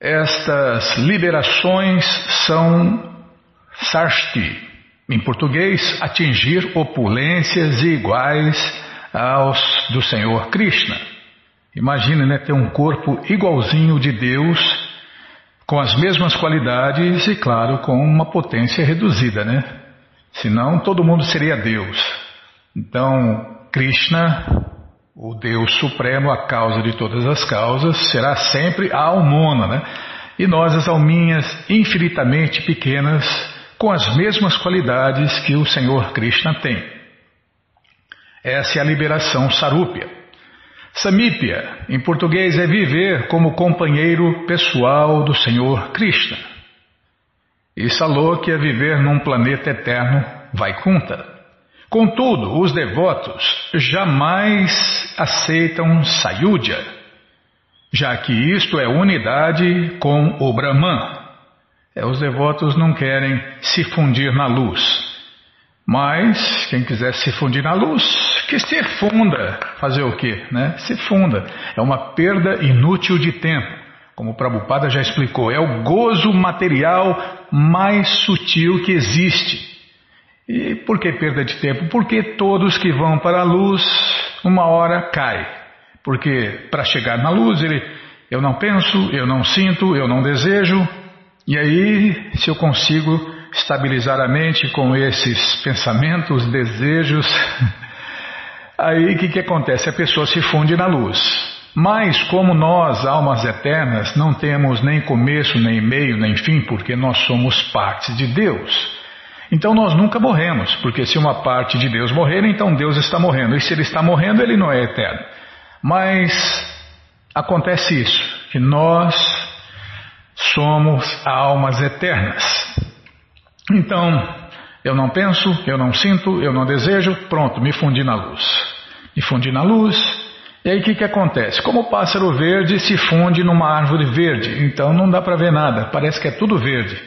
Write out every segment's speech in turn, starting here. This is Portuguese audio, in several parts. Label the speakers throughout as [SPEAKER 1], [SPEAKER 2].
[SPEAKER 1] Estas liberações são sarsti, em português, atingir opulências iguais aos do Senhor Krishna. Imagine né, ter um corpo igualzinho de Deus, com as mesmas qualidades e, claro, com uma potência reduzida, né? Senão todo mundo seria Deus. Então, Krishna, o Deus Supremo, a causa de todas as causas, será sempre a almona, né? E nós, as alminhas infinitamente pequenas, com as mesmas qualidades que o Senhor Krishna tem. Essa é a liberação sarúpia. Samípia, em português, é viver como companheiro pessoal do Senhor Krishna. E Salokya é viver num planeta eterno, Vaikunta. Contudo, os devotos jamais aceitam Sayudya, já que isto é unidade com o Brahman. É, os devotos não querem se fundir na luz. Mas quem quiser se fundir na luz, que se funda. Fazer o quê? Né? Se funda. É uma perda inútil de tempo. Como o Prabhupada já explicou, é o gozo material mais sutil que existe. E por que perda de tempo? Porque todos que vão para a luz, uma hora cai. Porque para chegar na luz, ele, eu não penso, eu não sinto, eu não desejo, e aí, se eu consigo estabilizar a mente com esses pensamentos, desejos, aí o que, que acontece? A pessoa se funde na luz. Mas, como nós, almas eternas, não temos nem começo, nem meio, nem fim, porque nós somos partes de Deus. Então nós nunca morremos, porque se uma parte de Deus morrer, então Deus está morrendo. E se ele está morrendo, ele não é eterno. Mas acontece isso, que nós somos almas eternas. Então, eu não penso, eu não sinto, eu não desejo, pronto, me fundi na luz. Me fundi na luz, e aí o que, que acontece? Como o pássaro verde se funde numa árvore verde, então não dá para ver nada, parece que é tudo verde.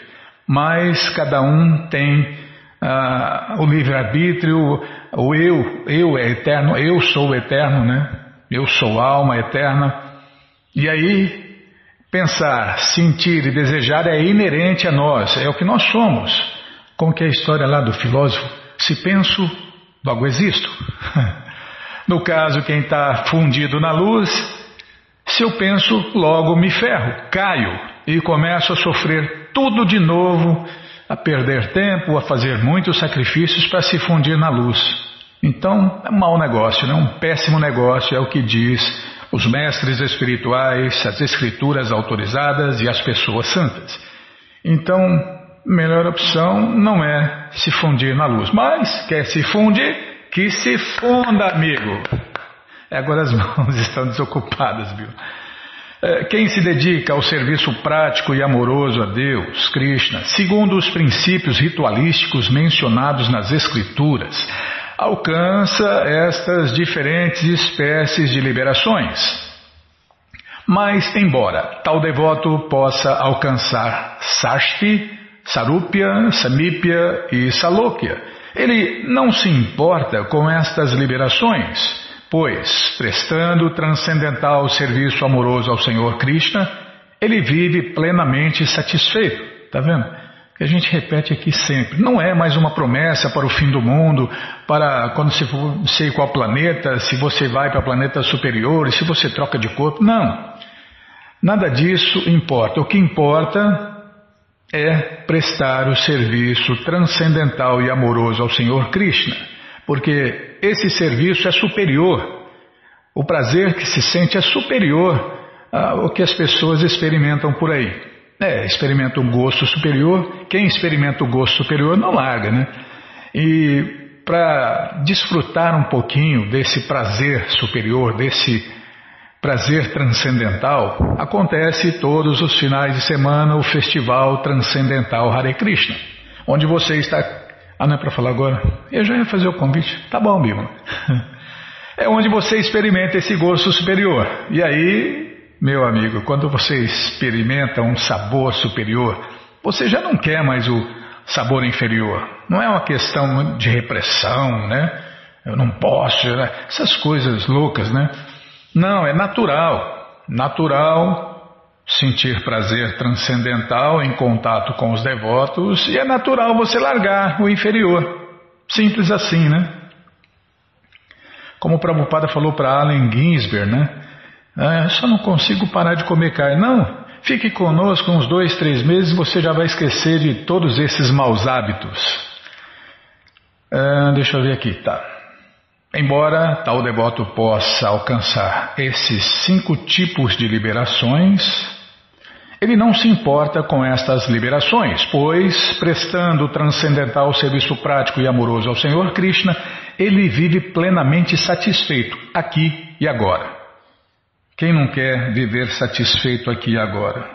[SPEAKER 1] Mas cada um tem ah, o livre-arbítrio, o eu, eu é eterno, eu sou eterno, né? Eu sou alma eterna. E aí Pensar, sentir e desejar é inerente a nós, é o que nós somos. Como que é a história lá do filósofo? Se penso, logo existo. No caso, quem está fundido na luz, se eu penso, logo me ferro, caio e começo a sofrer tudo de novo, a perder tempo, a fazer muitos sacrifícios para se fundir na luz. Então, é um mau negócio, né? um péssimo negócio, é o que diz os mestres espirituais, as escrituras autorizadas e as pessoas santas. Então, melhor opção não é se fundir na luz, mas quer se fundir, que se funda, amigo. É, agora as mãos estão desocupadas, viu? É, quem se dedica ao serviço prático e amoroso a Deus, Krishna, segundo os princípios ritualísticos mencionados nas Escrituras, alcança estas diferentes espécies de liberações. Mas, embora tal devoto possa alcançar Sashti, Sarupya, Samipya e Salokya, ele não se importa com estas liberações, pois, prestando transcendental serviço amoroso ao Senhor Krishna, ele vive plenamente satisfeito. Está vendo? que a gente repete aqui sempre. Não é mais uma promessa para o fim do mundo, para quando você for sei qual planeta, se você vai para planetas superiores, se você troca de corpo. Não. Nada disso importa. O que importa é prestar o serviço transcendental e amoroso ao Senhor Krishna, porque esse serviço é superior. O prazer que se sente é superior ao que as pessoas experimentam por aí. É, experimenta o gosto superior. Quem experimenta o gosto superior não larga, né? E para desfrutar um pouquinho desse prazer superior, desse prazer transcendental, acontece todos os finais de semana o Festival Transcendental Hare Krishna, onde você está. Ah, não é para falar agora? Eu já ia fazer o convite. Tá bom, Bima. É onde você experimenta esse gosto superior. E aí meu amigo, quando você experimenta um sabor superior, você já não quer mais o sabor inferior. Não é uma questão de repressão, né? Eu não posso, né? essas coisas loucas, né? Não, é natural. Natural, sentir prazer transcendental em contato com os devotos e é natural você largar o inferior. Simples assim, né? Como o Prabhupada falou para Allen Ginsberg, né? Ah, só não consigo parar de comer carne. Não, fique conosco uns dois, três meses você já vai esquecer de todos esses maus hábitos. Ah, deixa eu ver aqui, tá. Embora tal devoto possa alcançar esses cinco tipos de liberações, ele não se importa com estas liberações, pois, prestando transcendental serviço prático e amoroso ao Senhor Krishna, ele vive plenamente satisfeito aqui e agora. Quem não quer viver satisfeito aqui e agora?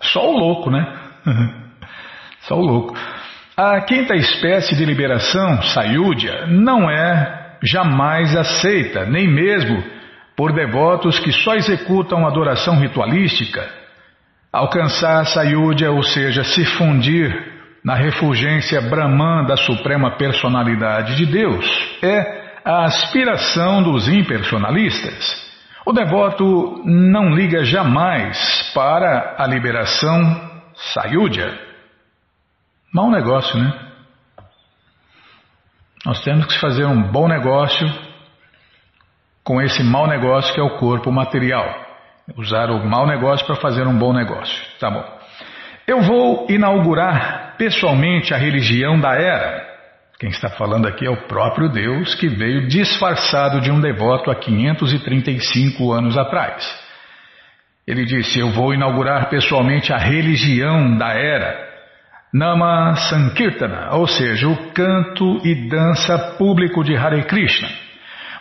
[SPEAKER 1] Só o louco, né? Só o louco. A quinta espécie de liberação, Sayúdia, não é jamais aceita, nem mesmo por devotos que só executam adoração ritualística Alcançar Sayudya, ou seja, se fundir na refulgência Brahman da Suprema Personalidade de Deus, é a aspiração dos impersonalistas. O devoto não liga jamais para a liberação Sayudya. Mau negócio, né? Nós temos que fazer um bom negócio com esse mau negócio que é o corpo material. Usar o mau negócio para fazer um bom negócio. Tá bom. Eu vou inaugurar pessoalmente a religião da era. Quem está falando aqui é o próprio Deus que veio disfarçado de um devoto há 535 anos atrás. Ele disse: Eu vou inaugurar pessoalmente a religião da era. Nama Sankirtana, ou seja, o canto e dança público de Hare Krishna.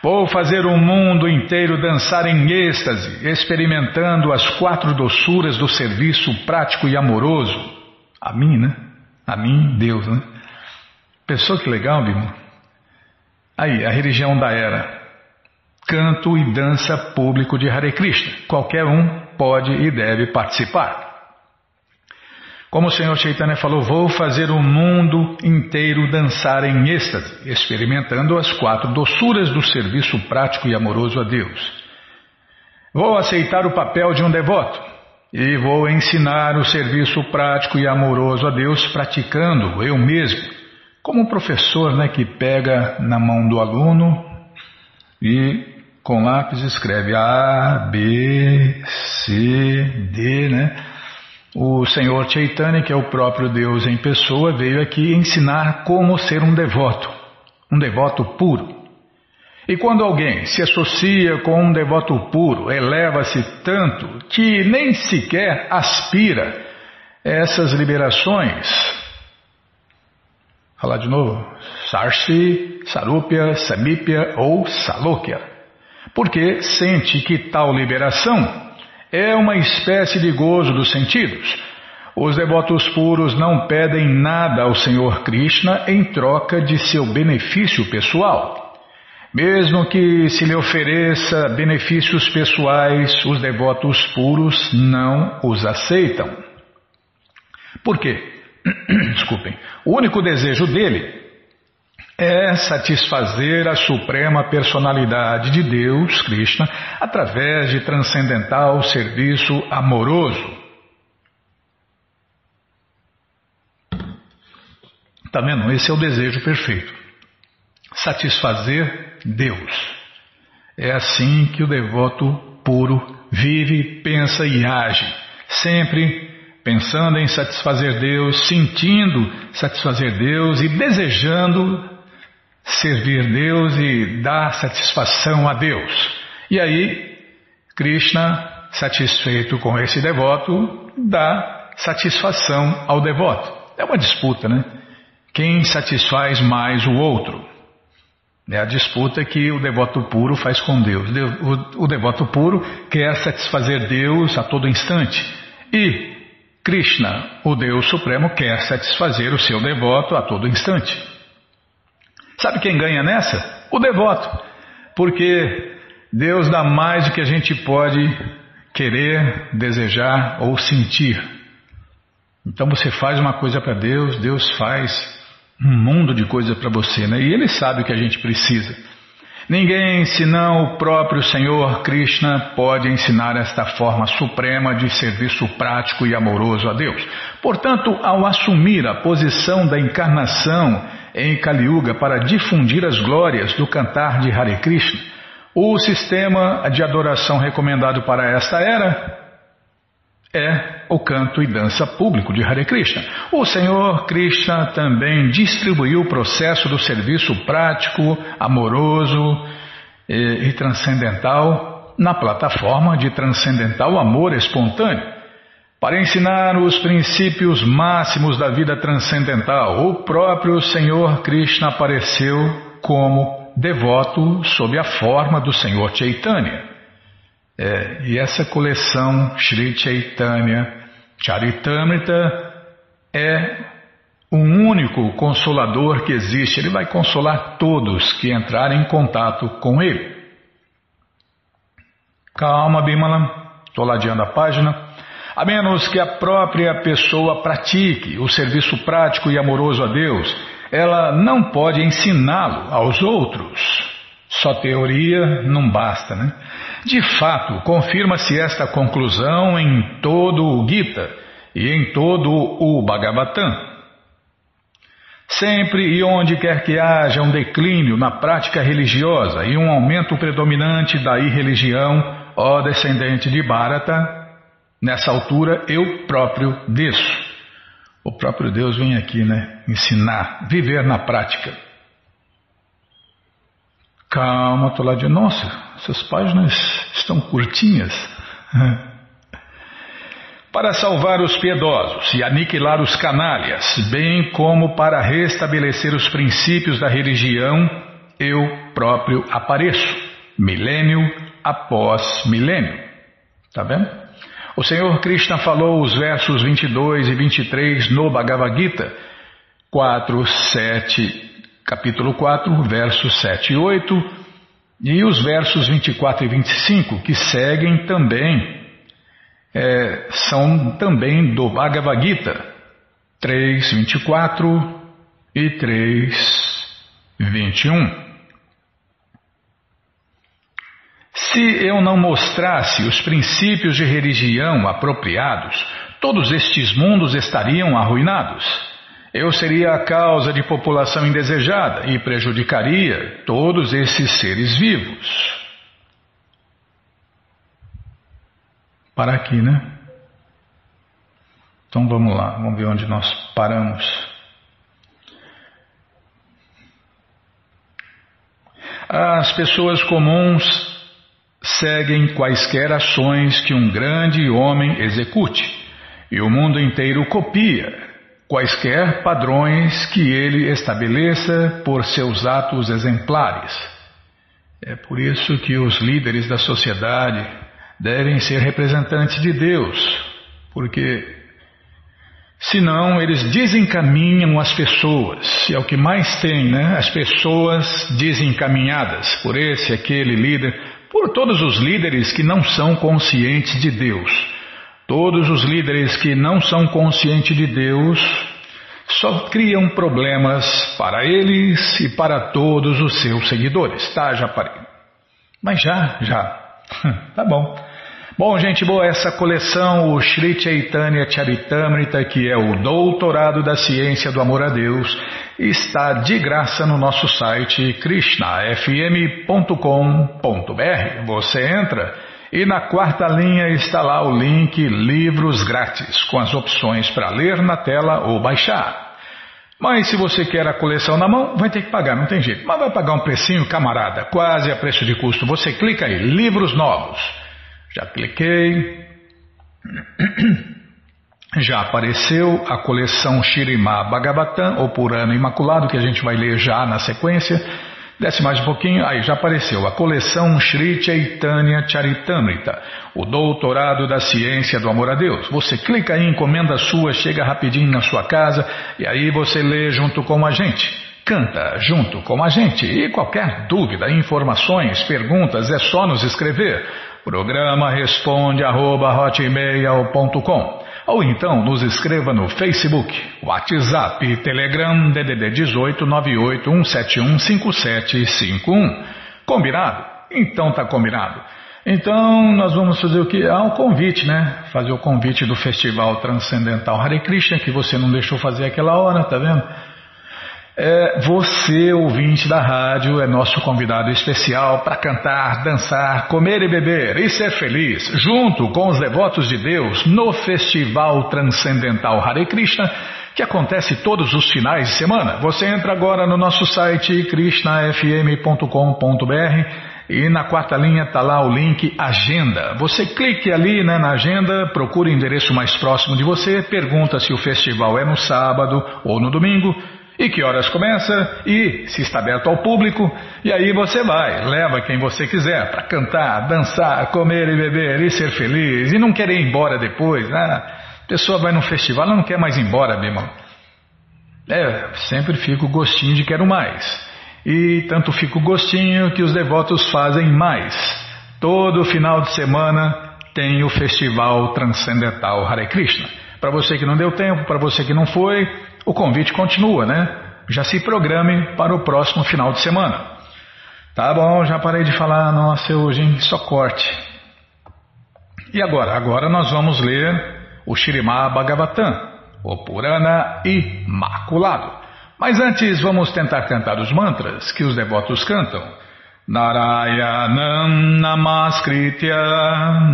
[SPEAKER 1] Vou fazer o mundo inteiro dançar em êxtase, experimentando as quatro doçuras do serviço prático e amoroso. A mim, né? A mim, Deus, né? Pensou que legal, Bimo? Aí, a religião da era. Canto e dança público de Hare Krishna. Qualquer um pode e deve participar. Como o Senhor Chaitanya falou, vou fazer o mundo inteiro dançar em êxtase, experimentando as quatro doçuras do serviço prático e amoroso a Deus. Vou aceitar o papel de um devoto e vou ensinar o serviço prático e amoroso a Deus praticando eu mesmo, como um professor né, que pega na mão do aluno e com lápis escreve A, B, C, D, né? O Senhor Chaitanya, que é o próprio Deus em pessoa, veio aqui ensinar como ser um devoto, um devoto puro. E quando alguém se associa com um devoto puro, eleva-se tanto que nem sequer aspira essas liberações. Falar de novo. Sarshi, Sarupya, Samipya ou Salokya. Porque sente que tal liberação é uma espécie de gozo dos sentidos. Os devotos puros não pedem nada ao Senhor Krishna em troca de seu benefício pessoal. Mesmo que se lhe ofereça benefícios pessoais, os devotos puros não os aceitam. Por quê? Desculpem. O único desejo dele é satisfazer a suprema personalidade de Deus, Krishna, através de transcendental serviço amoroso. Está vendo? Esse é o desejo perfeito. Satisfazer Deus. É assim que o devoto puro vive, pensa e age, sempre pensando em satisfazer Deus, sentindo satisfazer Deus e desejando servir Deus e dar satisfação a Deus. E aí, Krishna, satisfeito com esse devoto, dá satisfação ao devoto. É uma disputa, né? Quem satisfaz mais o outro? É a disputa que o devoto puro faz com Deus. O devoto puro quer satisfazer Deus a todo instante. E Krishna, o Deus Supremo, quer satisfazer o seu devoto a todo instante. Sabe quem ganha nessa? O devoto. Porque Deus dá mais do que a gente pode querer, desejar ou sentir. Então você faz uma coisa para Deus, Deus faz um mundo de coisas para você, né? E Ele sabe o que a gente precisa. Ninguém senão o próprio Senhor Krishna pode ensinar esta forma suprema de serviço prático e amoroso a Deus. Portanto, ao assumir a posição da encarnação em Kali Yuga para difundir as glórias do cantar de Hare Krishna, o sistema de adoração recomendado para esta era é o canto e dança público de Hare Krishna. O Senhor Krishna também distribuiu o processo do serviço prático, amoroso e, e transcendental na plataforma de transcendental amor espontâneo. Para ensinar os princípios máximos da vida transcendental, o próprio Senhor Krishna apareceu como devoto sob a forma do Senhor Chaitanya. É, e essa coleção Sri Chaitanya Charitamrita é o único consolador que existe. Ele vai consolar todos que entrarem em contato com ele. Calma, Bimala, estou ladeando a página. A menos que a própria pessoa pratique o serviço prático e amoroso a Deus, ela não pode ensiná-lo aos outros. Só teoria não basta, né? De fato, confirma-se esta conclusão em todo o Gita e em todo o Bhagavatam. Sempre e onde quer que haja um declínio na prática religiosa e um aumento predominante da irreligião, ó descendente de Bharata, nessa altura eu próprio desço. O próprio Deus vem aqui, né? Ensinar, viver na prática. Calma, estou lá de nossa, essas páginas estão curtinhas. Para salvar os piedosos e aniquilar os canalhas, bem como para restabelecer os princípios da religião, eu próprio apareço, milênio após milênio. Está vendo? O Senhor Krishna falou os versos 22 e 23 no Bhagavad Gita 4, 7 capítulo 4, versos 7 e 8, e os versos 24 e 25, que seguem também, é, são também do Bhagavad Gita, 3, 24 e 3, 21. Se eu não mostrasse os princípios de religião apropriados, todos estes mundos estariam arruinados. Eu seria a causa de população indesejada e prejudicaria todos esses seres vivos. Para aqui, né? Então vamos lá, vamos ver onde nós paramos. As pessoas comuns seguem quaisquer ações que um grande homem execute, e o mundo inteiro copia quaisquer padrões que ele estabeleça por seus atos exemplares. É por isso que os líderes da sociedade devem ser representantes de Deus, porque senão eles desencaminham as pessoas, e é o que mais tem, né? As pessoas desencaminhadas por esse, aquele líder, por todos os líderes que não são conscientes de Deus. Todos os líderes que não são conscientes de Deus só criam problemas para eles e para todos os seus seguidores. Tá, já parei. Mas já, já. tá bom. Bom, gente, boa, essa coleção, o Sri Chaitanya Charitamrita, que é o Doutorado da Ciência do Amor a Deus, está de graça no nosso site krishnafm.com.br. Você entra e na quarta linha está lá o link Livros Grátis, com as opções para ler na tela ou baixar. Mas se você quer a coleção na mão, vai ter que pagar, não tem jeito. Mas vai pagar um precinho, camarada, quase a preço de custo. Você clica aí, livros novos. Já cliquei. Já apareceu a coleção Shirimá Bhagavatam, ou Purana Imaculado, que a gente vai ler já na sequência. Desce mais um pouquinho, aí já apareceu a coleção Sri Chaitanya Charitamrita, o doutorado da ciência do amor a Deus. Você clica aí, encomenda sua, chega rapidinho na sua casa e aí você lê junto com a gente. Canta junto com a gente e qualquer dúvida, informações, perguntas é só nos escrever. Programa responde arroba, ou então nos escreva no Facebook, WhatsApp, Telegram, DDD 18 58 171 5751. Combinado? Então tá combinado. Então nós vamos fazer o que? Ah, um convite, né? Fazer o convite do Festival Transcendental Hare Krishna, que você não deixou fazer aquela hora, tá vendo? É, você, ouvinte da rádio, é nosso convidado especial para cantar, dançar, comer e beber e ser feliz, junto com os devotos de Deus, no Festival Transcendental Hare Krishna, que acontece todos os finais de semana. Você entra agora no nosso site krishnafm.com.br e na quarta linha está lá o link Agenda. Você clique ali né, na agenda, procure o endereço mais próximo de você, pergunta se o festival é no sábado ou no domingo e que horas começa e se está aberto ao público. E aí você vai, leva quem você quiser para cantar, dançar, comer e beber e ser feliz e não querer ir embora depois. Né? A pessoa vai no festival e não quer mais ir embora, meu irmão. É, sempre fica o gostinho de quero mais. E tanto fica o gostinho que os devotos fazem mais. Todo final de semana tem o Festival Transcendental Hare Krishna. Para você que não deu tempo, para você que não foi, o convite continua, né? Já se programe para o próximo final de semana. Tá bom, já parei de falar, nossa, hoje? Só corte. E agora? Agora nós vamos ler o Shirimá Bhagavatam, o Purana Imaculado. Mas antes vamos tentar cantar os mantras que os devotos cantam. Narayanam Namaskritya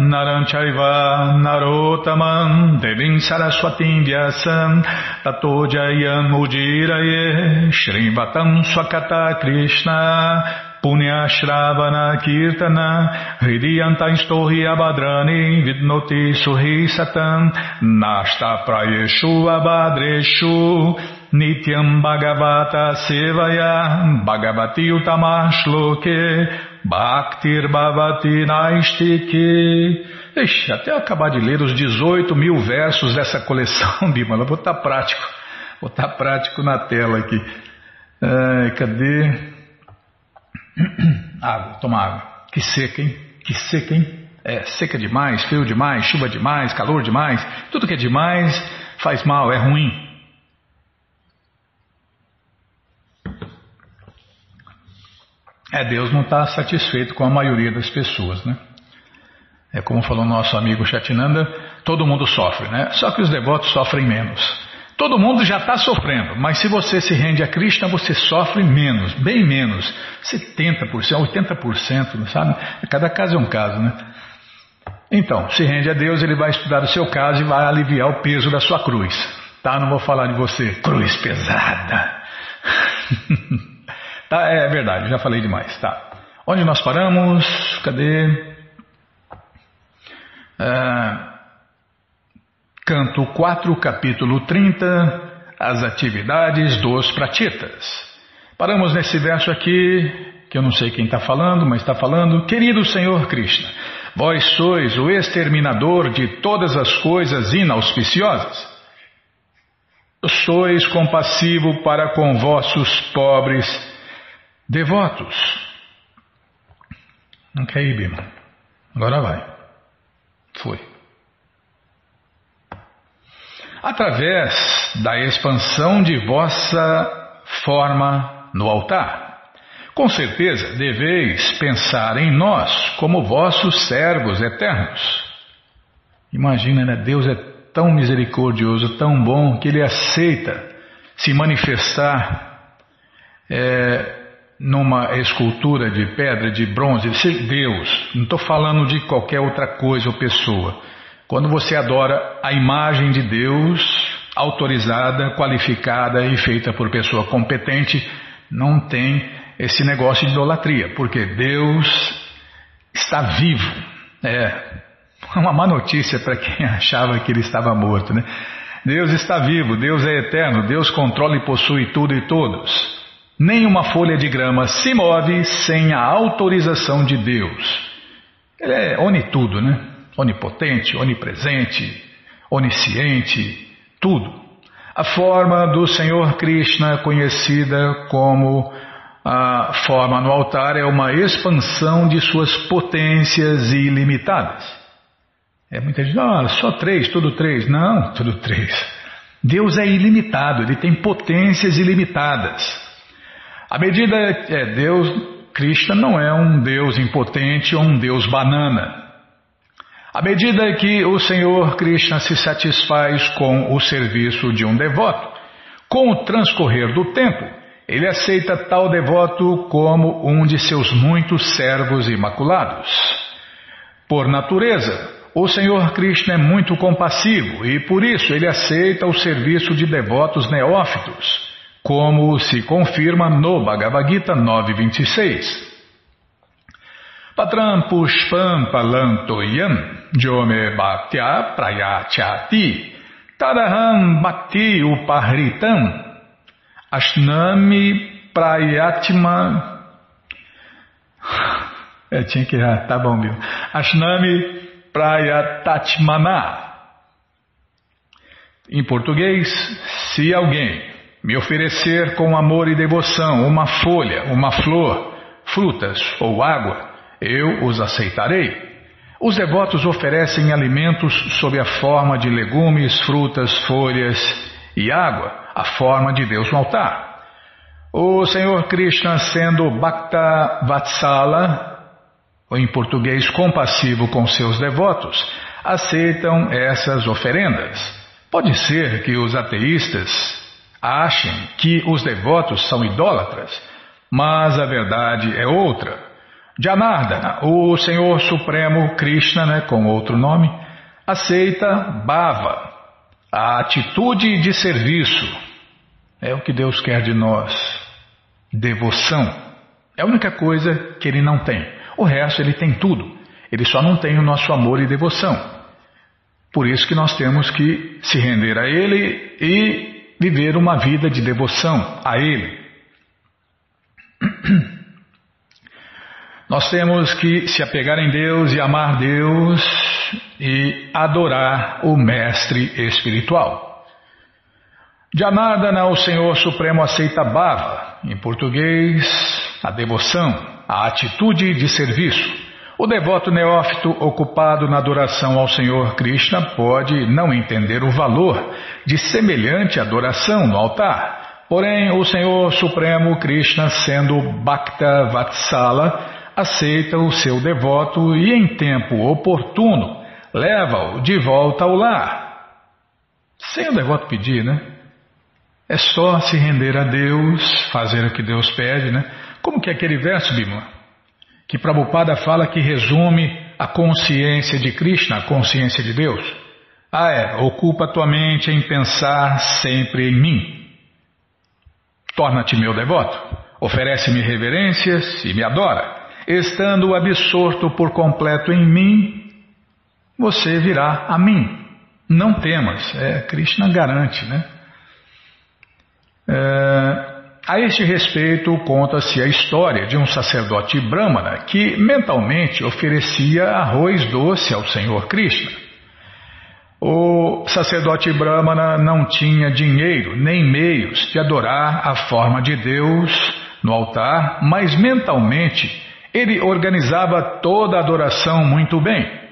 [SPEAKER 1] Naranchaiva Narotaman Devim Saraswatim Vyasam Tato Jayam Ujiraye Shrivatam Swakata Krishna Punya Shravana Kirtana Hridiyanta Istohi Abadrani Vidnoti Suhi Satam Nashta Prayeshu Abadreshu Nityam Bhagavata Sevaya Bhagavati Utamashloke Bhaktir Bhavati Naistike Ixi, até acabar de ler os 18 mil versos dessa coleção, Bimala, vou estar prático, vou estar prático na tela aqui. Ai, cadê? Água, toma água. Que seca, hein? Que seca, hein? É, seca demais, frio demais, chuva demais, calor demais, tudo que é demais faz mal, é ruim. É, Deus não está satisfeito com a maioria das pessoas, né? É como falou nosso amigo Chatinanda, todo mundo sofre, né? Só que os devotos sofrem menos. Todo mundo já está sofrendo, mas se você se rende a Krishna, você sofre menos, bem menos. 70%, 80%, sabe? Cada caso é um caso, né? Então, se rende a Deus, ele vai estudar o seu caso e vai aliviar o peso da sua cruz. Tá? Não vou falar de você, cruz pesada. Tá, é verdade, já falei demais. Tá. Onde nós paramos? Cadê? É, canto 4, capítulo 30, as atividades dos pratitas. Paramos nesse verso aqui, que eu não sei quem está falando, mas está falando. Querido Senhor Krishna, vós sois o exterminador de todas as coisas inauspiciosas. Sois compassivo para com vossos pobres Devotos. Ir, Bima? Agora vai. Foi. Através da expansão de vossa forma no altar. Com certeza deveis pensar em nós como vossos servos eternos. Imagina, né? Deus é tão misericordioso, tão bom, que Ele aceita se manifestar é, numa escultura de pedra, de bronze, Deus, não estou falando de qualquer outra coisa ou pessoa. Quando você adora a imagem de Deus, autorizada, qualificada e feita por pessoa competente, não tem esse negócio de idolatria, porque Deus está vivo. É uma má notícia para quem achava que ele estava morto, né? Deus está vivo, Deus é eterno, Deus controla e possui tudo e todos. Nenhuma folha de grama se move sem a autorização de Deus. Ele é onitudo, né? Onipotente, onipresente, onisciente, tudo. A forma do Senhor Krishna, conhecida como a forma no altar, é uma expansão de suas potências ilimitadas. É muita gente, ah, só três, tudo três. Não, tudo três. Deus é ilimitado, ele tem potências ilimitadas. À medida que é, Deus Krishna não é um Deus impotente ou um Deus banana. À medida que o Senhor Krishna se satisfaz com o serviço de um devoto, com o transcorrer do tempo, ele aceita tal devoto como um de seus muitos servos imaculados. Por natureza, o Senhor Krishna é muito compassivo e por isso ele aceita o serviço de devotos neófitos, como se confirma no Bhagavad Gita 9.26. Patram pushpam palantoyam jome bhaktya prayachati tadaham bhakti upahritam ashnami prayatma é, tinha que errar, tá bom, meu. Ashnami prayatatmana. Em português, se alguém me oferecer com amor e devoção uma folha, uma flor, frutas ou água, eu os aceitarei. Os devotos oferecem alimentos sob a forma de legumes, frutas, folhas e água, a forma de Deus no altar. O Senhor Krishna, sendo Bhakta Vatsala, ou em português compassivo com seus devotos, aceitam essas oferendas. Pode ser que os ateístas achem que os devotos são idólatras, mas a verdade é outra. Janardana, o Senhor Supremo Krishna, né, com outro nome, aceita Bhava, a atitude de serviço. É o que Deus quer de nós. Devoção. É a única coisa que ele não tem. O resto ele tem tudo. Ele só não tem o nosso amor e devoção. Por isso que nós temos que se render a ele e viver uma vida de devoção a ele. Nós temos que se apegar em Deus e amar Deus e adorar o Mestre espiritual. Janardana, o Senhor Supremo, aceita Bhava, em português, a devoção, a atitude de serviço. O devoto neófito ocupado na adoração ao Senhor Krishna pode não entender o valor de semelhante adoração no altar. Porém, o Senhor Supremo Krishna, sendo Bhakta Vatsala, aceita o seu devoto e, em tempo oportuno, leva-o de volta ao lar. Sem o devoto pedir, né? É só se render a Deus, fazer o que Deus pede, né? Como que é aquele verso, Bima? Que Prabhupada fala que resume a consciência de Krishna, a consciência de Deus. Ah, é, ocupa tua mente em pensar sempre em mim. Torna-te meu devoto, oferece-me reverências e me adora. Estando absorto por completo em mim, você virá a mim. Não temas, é, Krishna garante, né? É, a este respeito, conta-se a história de um sacerdote brahmana que mentalmente oferecia arroz doce ao Senhor Krishna. O sacerdote brahmana não tinha dinheiro nem meios de adorar a forma de Deus no altar, mas mentalmente ele organizava toda a adoração muito bem.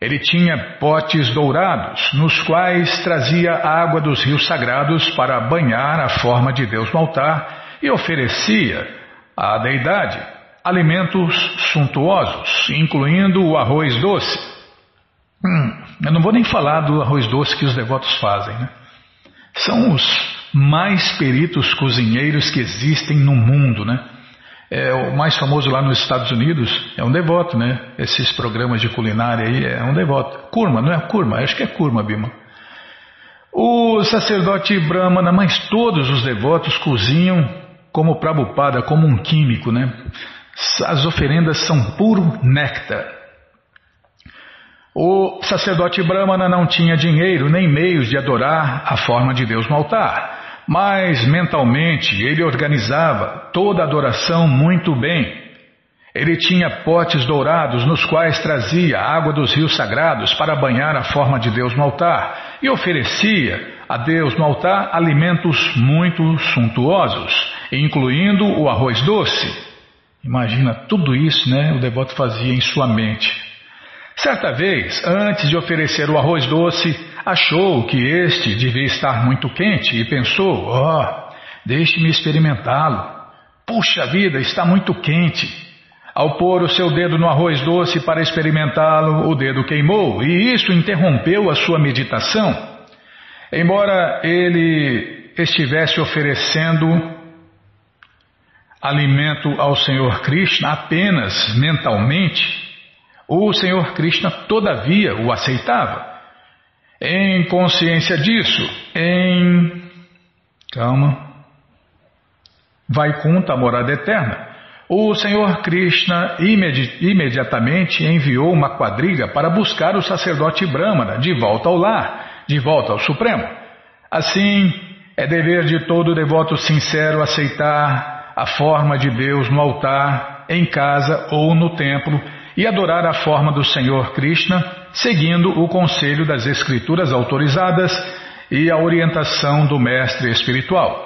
[SPEAKER 1] Ele tinha potes dourados, nos quais trazia água dos rios sagrados para banhar a forma de Deus no altar e oferecia à deidade alimentos suntuosos, incluindo o arroz doce. Hum, eu não vou nem falar do arroz doce que os devotos fazem, né? São os mais peritos cozinheiros que existem no mundo, né? É, o mais famoso lá nos Estados Unidos é um devoto, né? Esses programas de culinária aí é um devoto. Kurma, não é Kurma? Acho que é Kurma, Bima. O sacerdote Brahmana, mas todos os devotos cozinham como Prabhupada, como um químico, né? As oferendas são puro néctar. O sacerdote Brahmana não tinha dinheiro nem meios de adorar a forma de Deus no altar. Mas mentalmente ele organizava toda a adoração muito bem. Ele tinha potes dourados nos quais trazia água dos rios sagrados para banhar a forma de Deus no altar e oferecia a Deus no altar alimentos muito suntuosos, incluindo o arroz doce. Imagina tudo isso, né? O devoto fazia em sua mente. Certa vez, antes de oferecer o arroz doce, achou que este devia estar muito quente e pensou: ó, oh, deixe-me experimentá-lo. Puxa vida, está muito quente. Ao pôr o seu dedo no arroz doce para experimentá-lo, o dedo queimou e isso interrompeu a sua meditação. Embora ele estivesse oferecendo alimento ao Senhor Krishna apenas mentalmente, o Senhor Krishna todavia o aceitava. Em consciência disso, em. Calma. Vaikunta, a morada eterna. O Senhor Krishna imedi imediatamente enviou uma quadriga para buscar o sacerdote Brahmana de volta ao lar, de volta ao Supremo. Assim, é dever de todo devoto sincero aceitar a forma de Deus no altar, em casa ou no templo e adorar a forma do Senhor Krishna, seguindo o conselho das escrituras autorizadas e a orientação do mestre espiritual.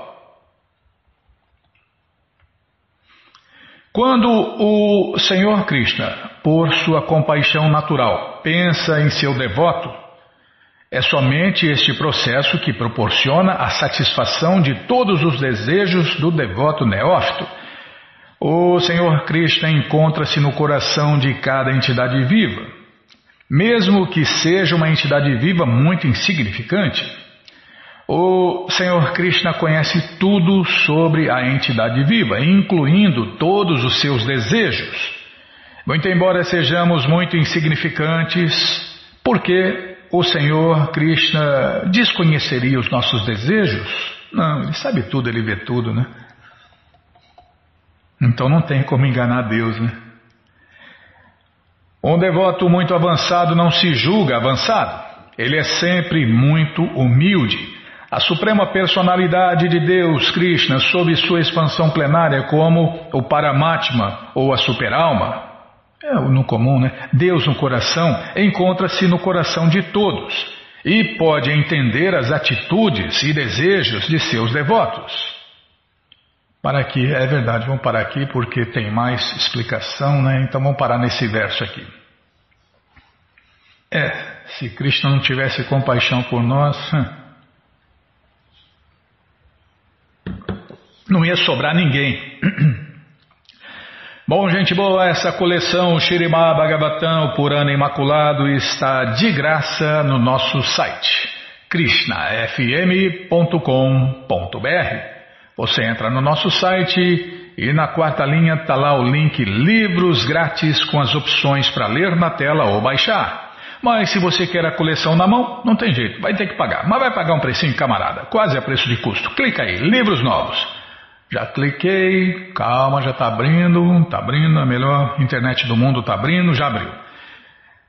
[SPEAKER 1] Quando o Senhor Krishna, por sua compaixão natural, pensa em seu devoto, é somente este processo que proporciona a satisfação de todos os desejos do devoto neófito o Senhor Krishna encontra-se no coração de cada entidade viva, mesmo que seja uma entidade viva muito insignificante. O Senhor Krishna conhece tudo sobre a entidade viva, incluindo todos os seus desejos. Muito embora sejamos muito insignificantes, porque o Senhor Krishna desconheceria os nossos desejos? Não, ele sabe tudo, ele vê tudo, né? Então não tem como enganar Deus, né? Um devoto muito avançado não se julga avançado. Ele é sempre muito humilde. A suprema personalidade de Deus, Krishna, sob sua expansão plenária como o Paramatma ou a superalma, é no comum, né? Deus no coração encontra-se no coração de todos e pode entender as atitudes e desejos de seus devotos. Para aqui, é verdade, vamos parar aqui porque tem mais explicação, né? Então vamos parar nesse verso aqui. É, se Cristo não tivesse compaixão por nós, não ia sobrar ninguém. Bom, gente boa, essa coleção Shirimá Bhagavatam, Purana Imaculado, está de graça no nosso site krishnafm.com.br. Você entra no nosso site e na quarta linha está lá o link Livros Grátis com as opções para ler na tela ou baixar. Mas se você quer a coleção na mão, não tem jeito, vai ter que pagar. Mas vai pagar um precinho, camarada, quase a preço de custo. Clica aí, livros novos. Já cliquei, calma, já está abrindo, está abrindo, a melhor internet do mundo está abrindo, já abriu.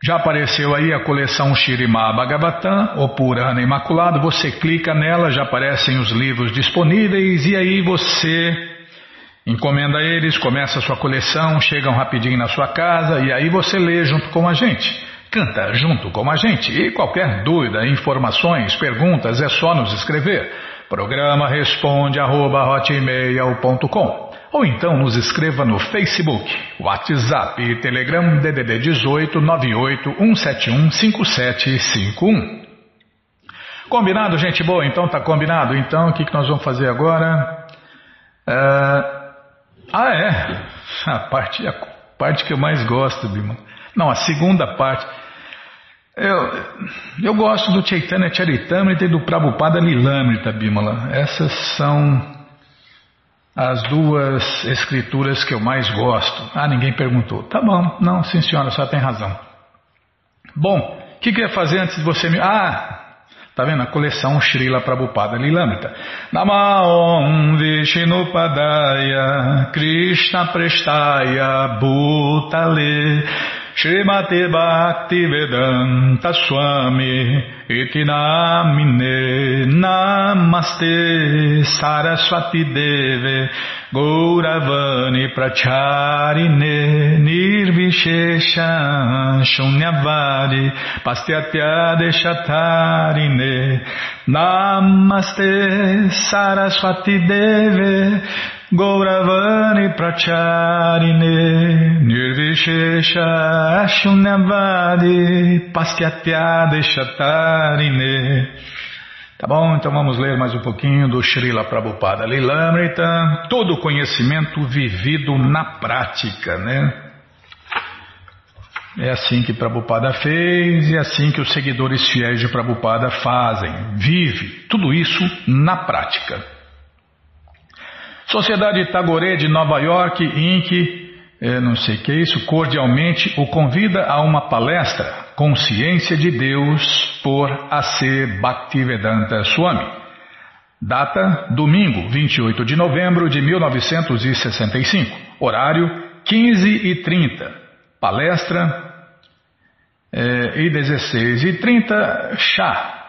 [SPEAKER 1] Já apareceu aí a coleção Shirimá Bhagavatam, o Purana Imaculado. Você clica nela, já aparecem os livros disponíveis e aí você encomenda eles, começa a sua coleção, chegam rapidinho na sua casa e aí você lê junto com a gente. Canta junto com a gente. E qualquer dúvida, informações, perguntas, é só nos escrever. Programa responde arroba, ou então nos escreva no Facebook, WhatsApp e Telegram DDD 18 98 171 5751. Combinado, gente boa? Então tá combinado. Então o que, que nós vamos fazer agora? Uh... Ah, é. A parte, a parte que eu mais gosto, Bima. Não, a segunda parte. Eu, eu gosto do Chaitanya Charitamrita e do Prabhupada Lilamrita, Bimala. Essas são as duas escrituras que eu mais gosto. Ah, ninguém perguntou. Tá bom, não, sim senhora, só tem razão. Bom, o que, que eu ia fazer antes de você me. Ah! Tá vendo? A coleção Srila Prabhupada Lilamrita. Namaon Vishnupadaya Krishna Prestaya Bhutale Srimati Bhakti Vedanta Swami Iti Namine. Namaste Saraswati Deve Gauravani Pracharine Nirvishesha Shunyavari Pastyatya Deshatarine Namaste Saraswati Deve Gauravani Nirvishesha Shunyavadi Pastyatya Deshatarine Tá bom, então vamos ler mais um pouquinho do Srila Prabhupada Lilamrita, todo conhecimento vivido na prática, né? É assim que Prabhupada fez e é assim que os seguidores fiéis de Prabhupada fazem. Vive tudo isso na prática. Sociedade Tagore de Nova York, Inc., é, não sei o que é isso, cordialmente o convida a uma palestra Consciência de Deus por A.C. Bhaktivedanta Swami. Data: domingo, 28 de novembro de 1965. Horário: 15h30. Palestra é, e 16 e 30 chá.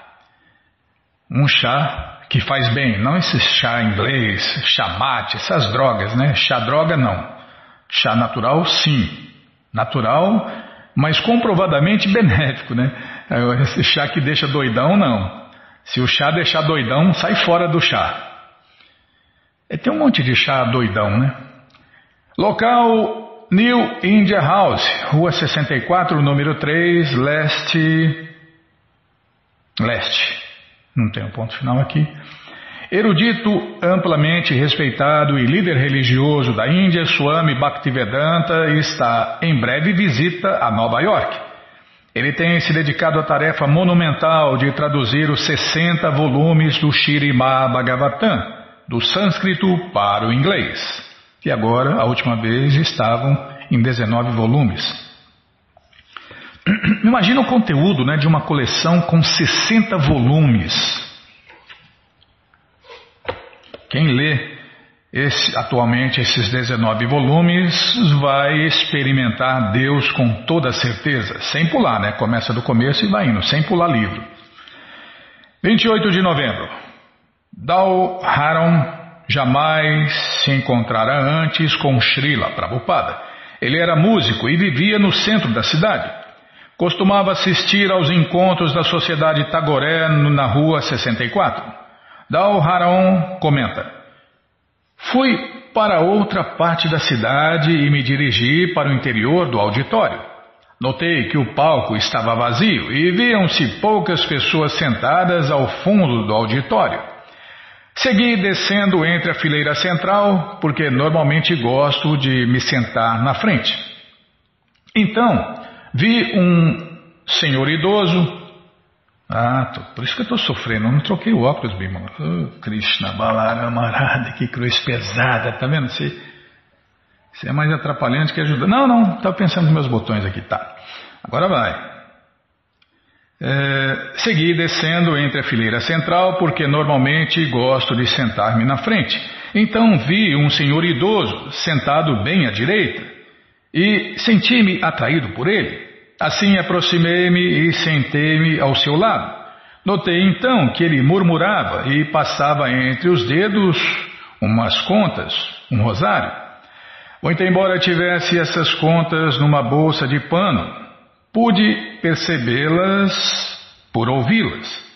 [SPEAKER 1] Um chá que faz bem, não esse chá inglês, chá mate, essas drogas, né? Chá droga não. Chá natural, sim. Natural, mas comprovadamente benéfico, né? Esse chá que deixa doidão, não. Se o chá deixar doidão, sai fora do chá. É, tem um monte de chá doidão, né? Local New India House, Rua 64, número 3, leste. Leste. Não tem um ponto final aqui. Erudito, amplamente respeitado e líder religioso da Índia, Swami Bhaktivedanta está em breve visita a Nova York. Ele tem se dedicado à tarefa monumental de traduzir os 60 volumes do Shirimá Bhagavatam, do sânscrito para o inglês, que agora, a última vez, estavam em 19 volumes. Imagina o conteúdo né, de uma coleção com 60 volumes. Quem lê esse, atualmente esses 19 volumes vai experimentar Deus com toda certeza, sem pular, né? Começa do começo e vai indo, sem pular livro. 28 de novembro. Dal Haram jamais se encontrara antes com Srila Prabhupada. Ele era músico e vivia no centro da cidade. Costumava assistir aos encontros da Sociedade Tagoré na rua 64. Dal Haron comenta: Fui para outra parte da cidade e me dirigi para o interior do auditório. Notei que o palco estava vazio e viam-se poucas pessoas sentadas ao fundo do auditório. Segui descendo entre a fileira central, porque normalmente gosto de me sentar na frente. Então, vi um senhor idoso ah, tô, por isso que eu estou sofrendo. Eu não troquei o óculos, Bimala. Oh, Krishna, Balaramarada, que cruz pesada, tá vendo? Você, você é mais atrapalhante que ajuda. Não, não, estava pensando nos meus botões aqui, tá. Agora vai. É, segui descendo entre a fileira central porque normalmente gosto de sentar-me na frente. Então vi um senhor idoso sentado bem à direita e senti-me atraído por ele. Assim aproximei-me e sentei-me ao seu lado. Notei então que ele murmurava e passava entre os dedos umas contas, um rosário. Muito embora tivesse essas contas numa bolsa de pano, pude percebê-las por ouvi-las.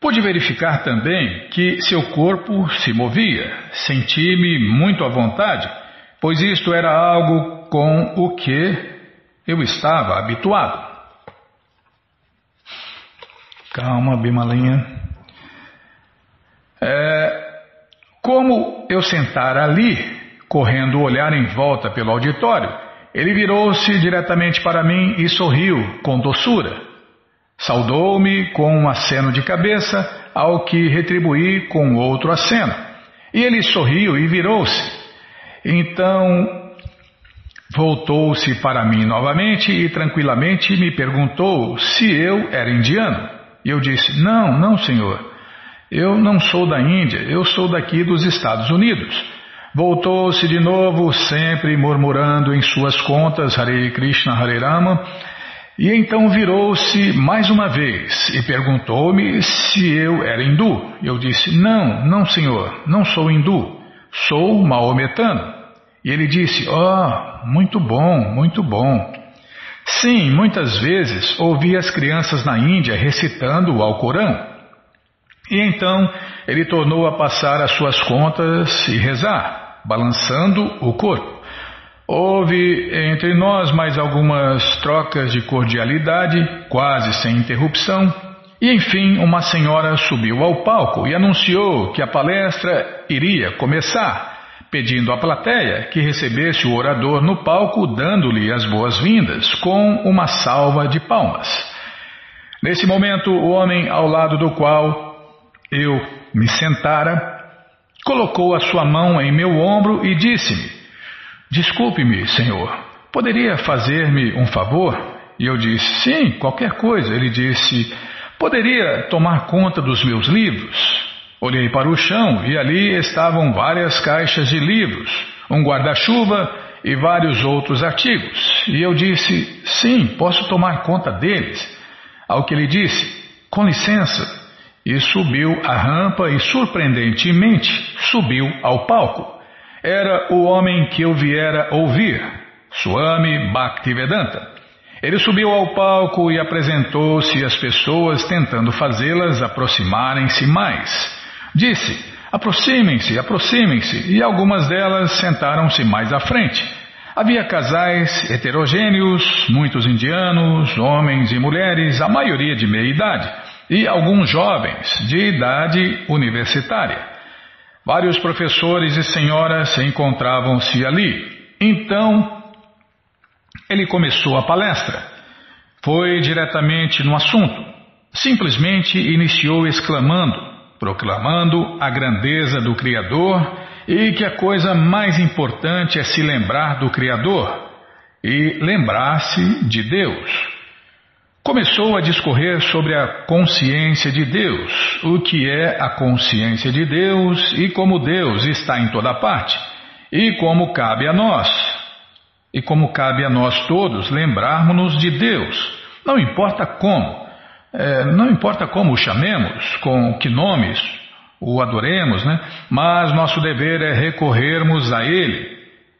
[SPEAKER 1] Pude verificar também que seu corpo se movia. Senti-me muito à vontade, pois isto era algo com o que eu estava habituado. Calma, Bimalinha. É, como eu sentar ali, correndo o olhar em volta pelo auditório, ele virou-se diretamente para mim e sorriu com doçura. Saudou-me com um aceno de cabeça, ao que retribuí com outro aceno. E ele sorriu e virou-se. Então Voltou-se para mim novamente e tranquilamente me perguntou se eu era indiano. E eu disse: Não, não, senhor. Eu não sou da Índia, eu sou daqui dos Estados Unidos. Voltou-se de novo, sempre murmurando em suas contas Hare Krishna Hare Rama, e então virou-se mais uma vez e perguntou-me se eu era hindu. Eu disse: Não, não, senhor, não sou hindu, sou maometano. E ele disse: Oh, muito bom, muito bom. Sim, muitas vezes ouvi as crianças na Índia recitando o Alcorão. E então ele tornou a passar as suas contas e rezar, balançando o corpo. Houve entre nós mais algumas trocas de cordialidade, quase sem interrupção, E enfim, uma senhora subiu ao palco e anunciou que a palestra iria começar, pedindo à plateia que recebesse o orador no palco, dando-lhe as boas-vindas com uma salva de palmas. Nesse momento, o homem ao lado do qual eu me sentara colocou a sua mão em meu ombro e disse-me: Desculpe-me, senhor, poderia fazer-me um favor? E eu disse: Sim, qualquer coisa. Ele disse: Poderia tomar conta dos meus livros? Olhei para o chão e ali estavam várias caixas de livros, um guarda-chuva e vários outros artigos. E eu disse: Sim, posso tomar conta deles. Ao que ele disse: Com licença. E subiu a rampa e, surpreendentemente, subiu ao palco. Era o homem que eu viera ouvir, Swami Bhaktivedanta. Ele subiu ao palco e apresentou-se às pessoas, tentando fazê-las aproximarem-se mais. Disse: aproximem-se, aproximem-se, e algumas delas sentaram-se mais à frente. Havia casais heterogêneos, muitos indianos, homens e mulheres, a maioria de meia idade, e alguns jovens de idade universitária. Vários professores e senhoras encontravam-se ali. Então, ele começou a palestra. Foi diretamente no assunto. Simplesmente iniciou exclamando, proclamando a grandeza do Criador e que a coisa mais importante é se lembrar do Criador e lembrar-se de Deus. Começou a discorrer sobre a consciência de Deus, o que é a consciência de Deus e como Deus está em toda parte, e como cabe a nós, e como cabe a nós todos lembrarmos-nos de Deus, não importa como, é, não importa como o chamemos, com que nomes o adoremos, né? mas nosso dever é recorrermos a Ele.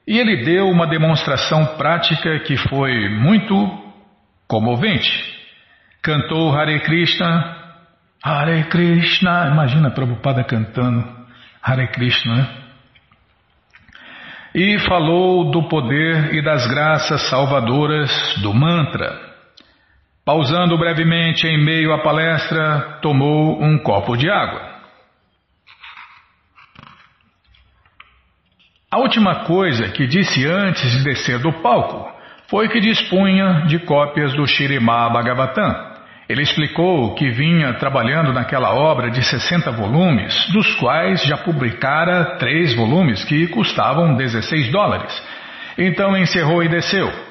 [SPEAKER 1] E ele deu uma demonstração prática que foi muito comovente. Cantou Hare Krishna, Hare Krishna, imagina a Prabhupada cantando Hare Krishna, né? e falou do poder e das graças salvadoras do mantra. Pausando brevemente em meio à palestra, tomou um copo de água. A última coisa que disse antes de descer do palco foi que dispunha de cópias do Shirimá Bhagavatam. Ele explicou que vinha trabalhando naquela obra de 60 volumes, dos quais já publicara três volumes que custavam 16 dólares. Então encerrou e desceu.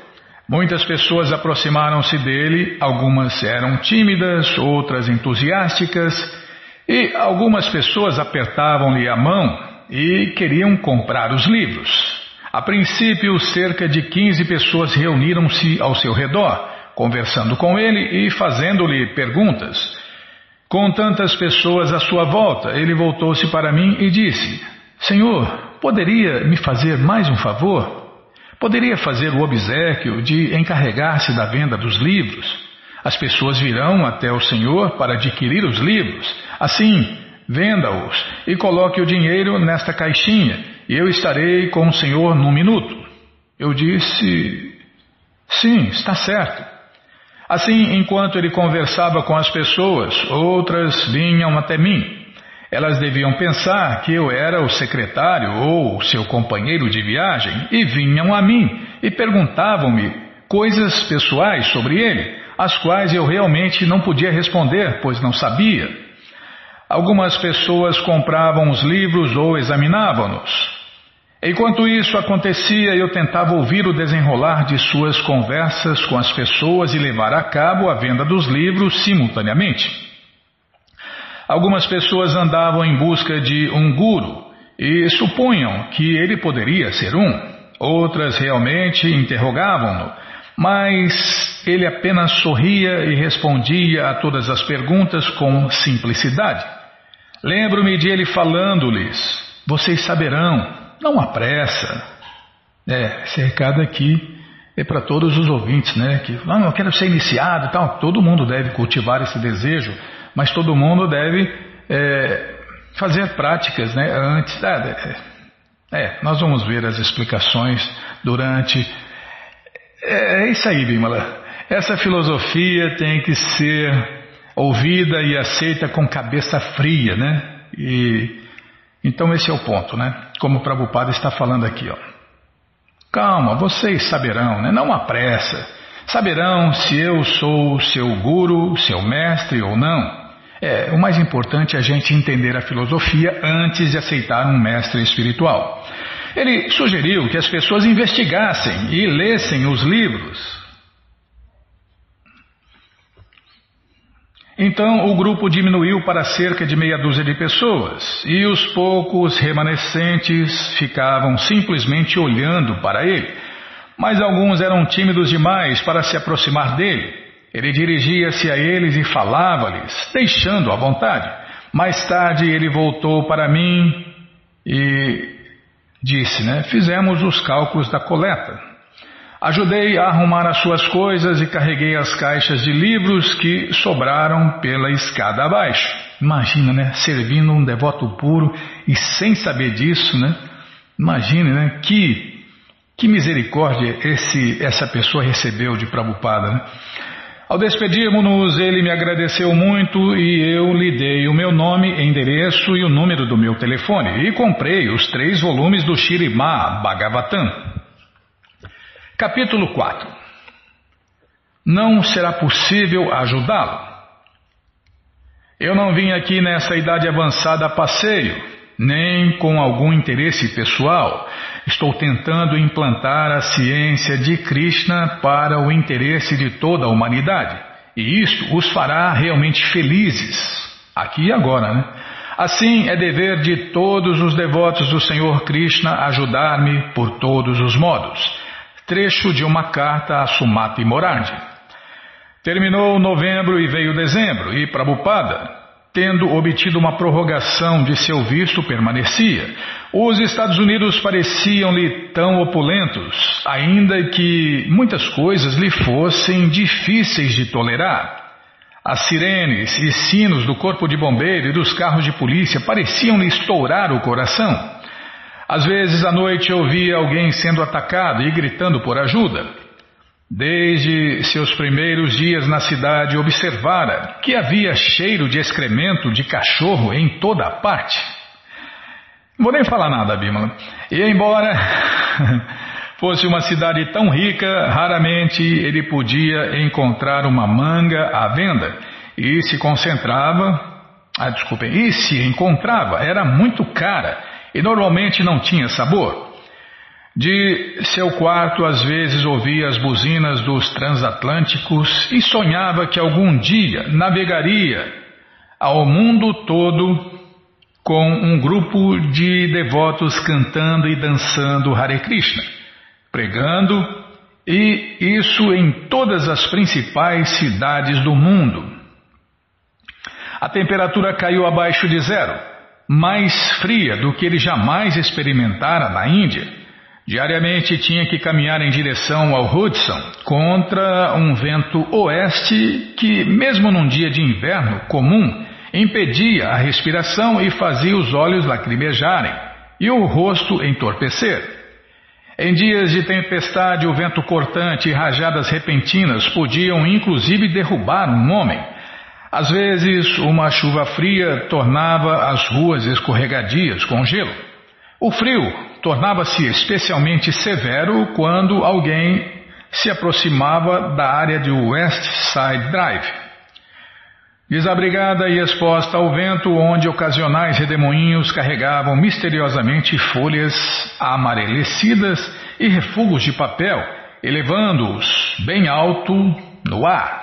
[SPEAKER 1] Muitas pessoas aproximaram-se dele, algumas eram tímidas, outras entusiásticas, e algumas pessoas apertavam-lhe a mão e queriam comprar os livros. A princípio, cerca de 15 pessoas reuniram-se ao seu redor conversando com ele e fazendo-lhe perguntas. Com tantas pessoas à sua volta, ele voltou-se para mim e disse: Senhor, poderia me fazer mais um favor? Poderia fazer o obsequio de encarregar-se da venda dos livros? As pessoas virão até o Senhor para adquirir os livros. Assim, venda-os e coloque o dinheiro nesta caixinha, e eu estarei com o Senhor num minuto. Eu disse: Sim, está certo. Assim, enquanto ele conversava com as pessoas, outras vinham até mim. Elas deviam pensar que eu era o secretário ou seu companheiro de viagem e vinham a mim e perguntavam-me coisas pessoais sobre ele, as quais eu realmente não podia responder, pois não sabia. Algumas pessoas compravam os livros ou examinavam-nos. Enquanto isso acontecia, eu tentava ouvir o desenrolar de suas conversas com as pessoas e levar a cabo a venda dos livros simultaneamente. Algumas pessoas andavam em busca de um guru e supunham que ele poderia ser um. Outras realmente interrogavam-no, mas ele apenas sorria e respondia a todas as perguntas com simplicidade. Lembro-me de ele falando-lhes: Vocês saberão, não há pressa. É, esse recado aqui é para todos os ouvintes, né? Que ah, eu quero ser iniciado e tal. Todo mundo deve cultivar esse desejo, mas todo mundo deve é, fazer práticas, né? Antes. É, é, nós vamos ver as explicações durante. É, é isso aí, Bimala. Essa filosofia tem que ser ouvida e aceita com cabeça fria, né? E então esse é o ponto, né? Como o Prabhupada está falando aqui, ó. Calma, vocês saberão, né? Não há pressa. Saberão se eu sou seu guru, seu mestre ou não. É, o mais importante é a gente entender a filosofia antes de aceitar um mestre espiritual. Ele sugeriu que as pessoas investigassem e lessem os livros Então o grupo diminuiu para cerca de meia dúzia de pessoas e os poucos remanescentes ficavam simplesmente olhando para ele. Mas alguns eram tímidos demais para se aproximar dele. Ele dirigia-se a eles e falava-lhes, deixando à vontade. Mais tarde ele voltou para mim e disse, né? Fizemos os cálculos da coleta. Ajudei a arrumar as suas coisas e carreguei as caixas de livros que sobraram pela escada abaixo. Imagina, né? Servindo um devoto puro e sem saber disso, né? Imagine, né? Que, que misericórdia esse, essa pessoa recebeu de Prabhupada, né? Ao despedirmos-nos, ele me agradeceu muito e eu lhe dei o meu nome, endereço e o número do meu telefone e comprei os três volumes do Shirimá Bhagavatam. Capítulo 4 Não será possível ajudá-lo. Eu não vim aqui nessa idade avançada a passeio, nem com algum interesse pessoal. Estou tentando implantar a ciência de Krishna para o interesse de toda a humanidade. E isto os fará realmente felizes, aqui e agora, né? Assim é dever de todos os devotos do Senhor Krishna ajudar-me por todos os modos trecho de uma carta a Sumati Morardi. Terminou novembro e veio dezembro, e Prabhupada, tendo obtido uma prorrogação de seu visto, permanecia. Os Estados Unidos pareciam-lhe tão opulentos, ainda que muitas coisas lhe fossem difíceis de tolerar. As sirenes e sinos do corpo de bombeiro e dos carros de polícia pareciam-lhe estourar o coração. Às vezes à noite ouvia alguém sendo atacado e gritando por ajuda. Desde seus primeiros dias na cidade, observara que havia cheiro de excremento de cachorro em toda a parte. Não vou nem falar nada, Bímola. E embora fosse uma cidade tão rica, raramente ele podia encontrar uma manga à venda e se concentrava, ah, desculpem, e se encontrava, era muito cara e normalmente não tinha sabor. De seu quarto, às vezes ouvia as buzinas dos transatlânticos e sonhava que algum dia navegaria ao mundo todo com um grupo de devotos cantando e dançando Hare Krishna, pregando, e isso em todas as principais cidades do mundo. A temperatura caiu abaixo de zero mais fria do que ele jamais experimentara na Índia. Diariamente tinha que caminhar em direção ao Hudson contra um vento oeste que, mesmo num dia de inverno comum, impedia a respiração e fazia os olhos lacrimejarem e o rosto entorpecer. Em dias de tempestade, o vento cortante e rajadas repentinas podiam inclusive derrubar um homem. Às vezes, uma chuva fria tornava as ruas escorregadias com gelo. O frio tornava-se especialmente severo quando alguém se aproximava da área de West Side Drive. Desabrigada e exposta ao vento, onde ocasionais redemoinhos carregavam misteriosamente folhas amarelecidas e refugos de papel, elevando-os bem alto no ar.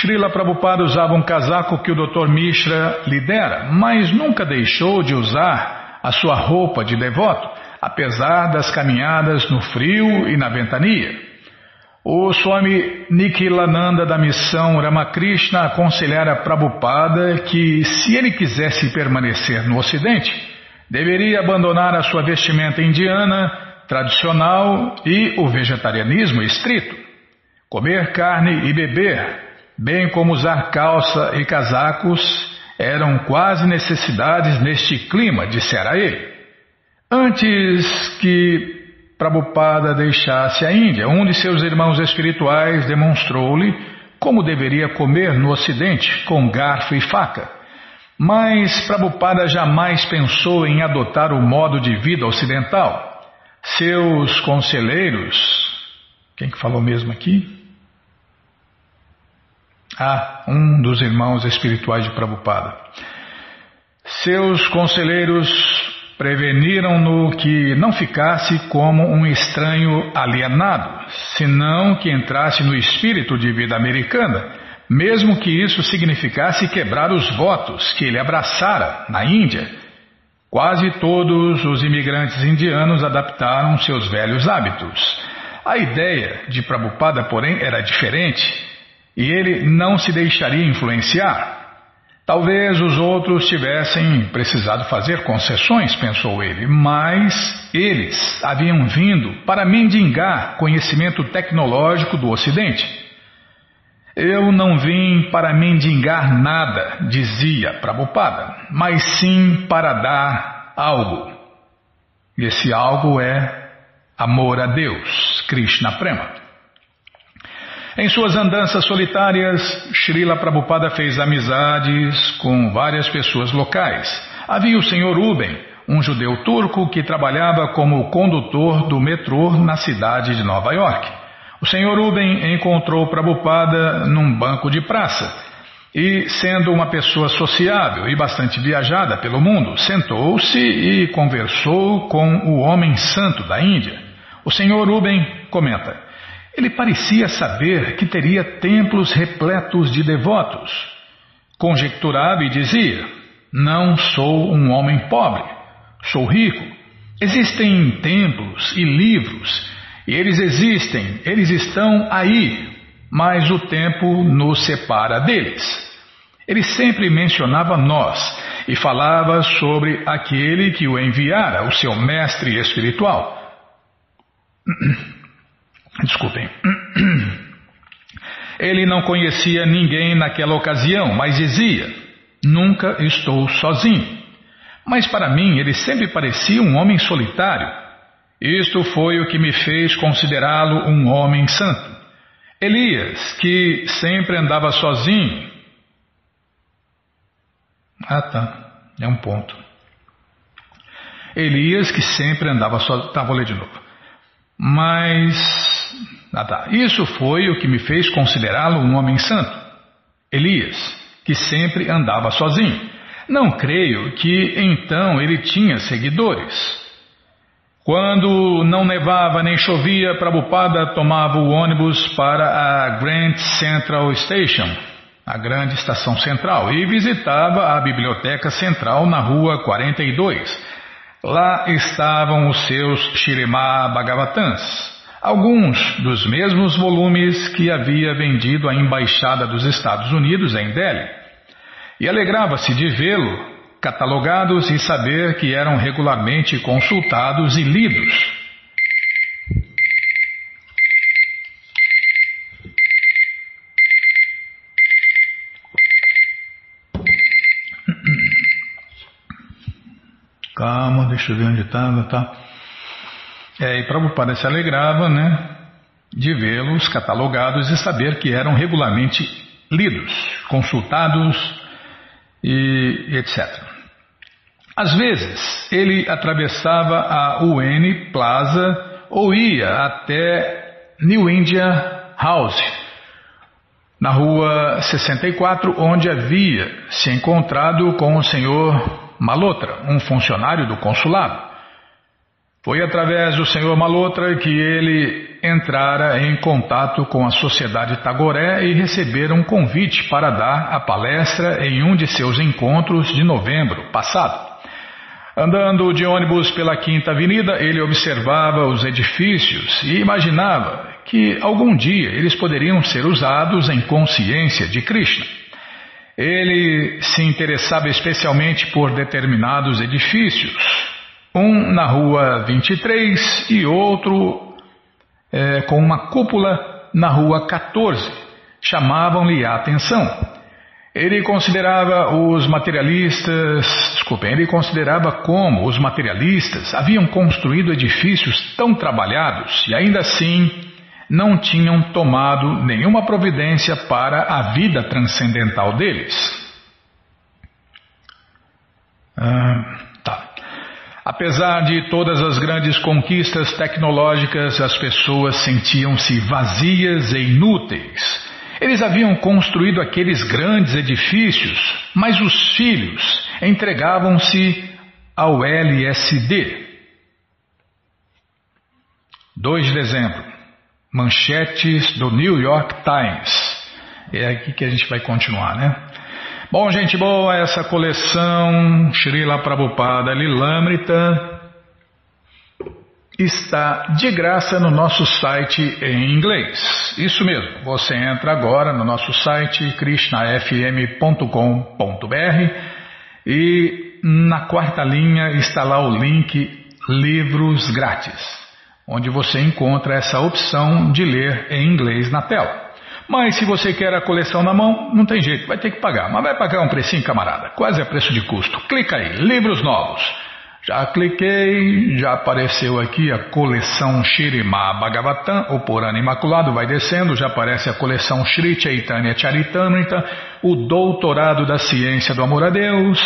[SPEAKER 1] Srila Prabhupada usava um casaco que o Dr. Mishra lhe dera, mas nunca deixou de usar a sua roupa de devoto, apesar das caminhadas no frio e na ventania. O Swami Nikhilananda da missão Ramakrishna aconselhara Prabhupada que, se ele quisesse permanecer no Ocidente, deveria abandonar a sua vestimenta indiana tradicional e o vegetarianismo estrito. Comer carne e beber bem como usar calça e casacos, eram quase necessidades neste clima, dissera ele. Antes que Prabhupada deixasse a Índia, um de seus irmãos espirituais demonstrou-lhe como deveria comer no Ocidente, com garfo e faca. Mas Prabhupada jamais pensou em adotar o modo de vida ocidental. Seus conselheiros. Quem que falou mesmo aqui? Ah, um dos irmãos espirituais de Prabhupada. Seus conselheiros preveniram-no que não ficasse como um estranho alienado, senão que entrasse no espírito de vida americana, mesmo que isso significasse quebrar os votos que ele abraçara na Índia. Quase todos os imigrantes indianos adaptaram seus velhos hábitos. A ideia de Prabhupada, porém, era diferente e ele não se deixaria influenciar. Talvez os outros tivessem precisado fazer concessões, pensou ele, mas eles haviam vindo para mendigar conhecimento tecnológico do Ocidente. Eu não vim para mendigar nada, dizia Prabhupada, mas sim para dar algo. E esse algo é amor a Deus, Krishna Prema. Em suas andanças solitárias, Srila Prabhupada fez amizades com várias pessoas locais. Havia o Sr. Uben, um judeu turco que trabalhava como condutor do metrô na cidade de Nova York. O Sr. Uben encontrou Prabhupada num banco de praça e, sendo uma pessoa sociável e bastante viajada pelo mundo, sentou-se e conversou com o homem santo da Índia. O Sr. Uben comenta. Ele parecia saber que teria templos repletos de devotos. Conjecturava e dizia: Não sou um homem pobre, sou rico. Existem templos e livros, e eles existem, eles estão aí, mas o tempo nos separa deles. Ele sempre mencionava nós e falava sobre aquele que o enviara, o seu mestre espiritual. Desculpem. Ele não conhecia ninguém naquela ocasião, mas dizia: Nunca estou sozinho. Mas para mim ele sempre parecia um homem solitário. Isto foi o que me fez considerá-lo um homem santo. Elias, que sempre andava sozinho. Ah, tá. É um ponto. Elias, que sempre andava sozinho. Tá, vou ler de novo. Mas ah, tá. Isso foi o que me fez considerá-lo um homem santo. Elias, que sempre andava sozinho. Não creio que então ele tinha seguidores. Quando não nevava nem chovia, Prabhupada tomava o ônibus para a Grand Central Station, a grande estação central, e visitava a biblioteca central na rua 42. Lá estavam os seus Shirema Bhagavatans, alguns dos mesmos volumes que havia vendido à Embaixada dos Estados Unidos em Delhi, e alegrava-se de vê-lo catalogados e saber que eram regularmente consultados e lidos. Calma, deixa eu ver onde está. Tá. É, e Prabhupada se alegrava né, de vê-los catalogados e saber que eram regularmente lidos, consultados e etc. Às vezes, ele atravessava a UN Plaza ou ia até New India House, na rua 64, onde havia se encontrado com o senhor Malotra, um funcionário do consulado. Foi através do senhor Malotra que ele entrara em contato com a Sociedade Tagoré e recebera um convite para dar a palestra em um de seus encontros de novembro passado. Andando de ônibus pela Quinta Avenida, ele observava os edifícios e imaginava que algum dia eles poderiam ser usados em consciência de Krishna. Ele se interessava especialmente por determinados edifícios, um na rua 23 e outro é, com uma cúpula na rua 14. Chamavam-lhe a atenção. Ele considerava os materialistas, desculpem, ele considerava como os materialistas haviam construído edifícios tão trabalhados e ainda assim não tinham tomado nenhuma providência para a vida transcendental deles. Ah. Apesar de todas as grandes conquistas tecnológicas, as pessoas sentiam-se vazias e inúteis. Eles haviam construído aqueles grandes edifícios, mas os filhos entregavam-se ao LSD. 2 de dezembro. Manchetes do New York Times. É aqui que a gente vai continuar, né? Bom, gente boa, essa coleção Srila Prabhupada Lilamrita está de graça no nosso site em inglês. Isso mesmo, você entra agora no nosso site krishnafm.com.br e na quarta linha está lá o link Livros Grátis, onde você encontra essa opção de ler em inglês na tela. Mas se você quer a coleção na mão, não tem jeito, vai ter que pagar. Mas vai pagar um precinho, camarada. Quase a preço de custo. Clica aí, livros novos. Já cliquei, já apareceu aqui a coleção Shirima Bhagavatam, o Purana Imaculado, vai descendo, já aparece a coleção Shri Chaitanya Charitamrita, o Doutorado da Ciência do Amor a Deus,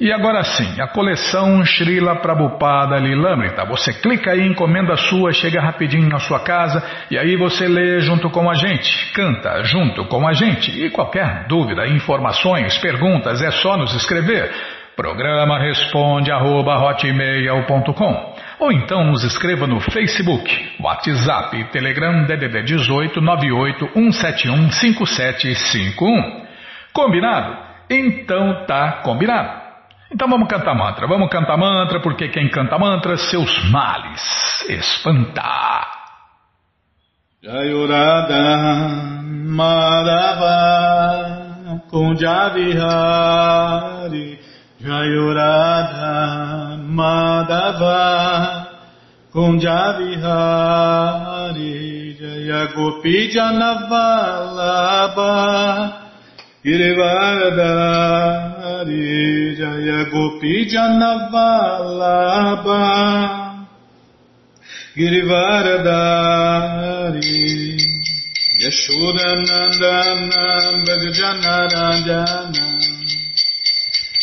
[SPEAKER 1] e agora sim, a coleção Srila Prabhupada Lilamrita. Você clica aí, encomenda sua, chega rapidinho na sua casa e aí você lê junto com a gente, canta junto com a gente. E qualquer dúvida, informações, perguntas, é só nos escrever. Programa responde arroba ou então nos escreva no Facebook, WhatsApp, Telegram DDD 18 98 171 5751. Combinado? Então tá combinado. Então vamos cantar mantra, vamos cantar mantra, porque quem canta mantra, seus males espanta.
[SPEAKER 2] Jayurada Madhava Kunjavihari. Jayurada Madhava Kunjavihari. Jaya Gopi Janavalabha Girivardhari Jaya Gopi Janavalabha Girivardhari Yashodanandana Bhajanarajana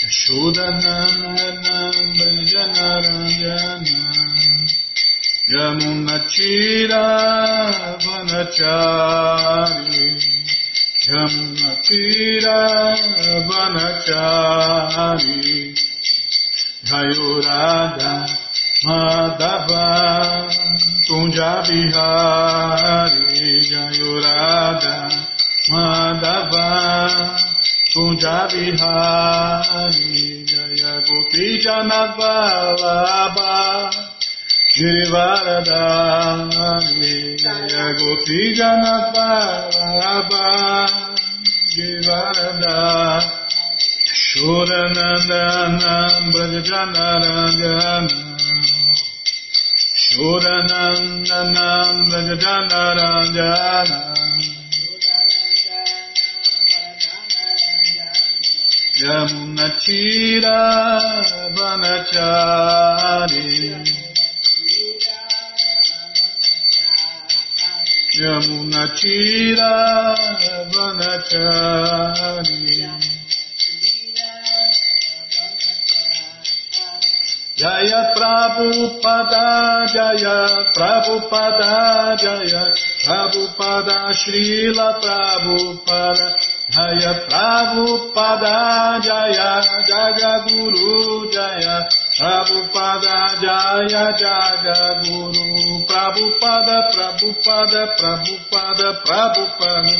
[SPEAKER 2] Yashodanandananjanarayana Yamunachira Vanachari Yamunachira Vanachari Jayurada Madhava Kunjabihari Jayurada Madhava Kunjabihari Jaya Gopi Girivaradhami Jaya Gopi Janaparabha Girivaradhami Shuranandanam Brajanaranjanam Shuranandanam Brajanaranjanam Yamunachira Vanachari. यमुनचिरावनचार्ये जय प्रभुपदा जय प्रभुपदा जय प्रभुपदा श्रील प्रभुपद जय प्रभुपदा जय जगगुरु जय Prabhupada Jaya Jagaguru Prabhupada Prabhupada Prabhupada Prabhupada.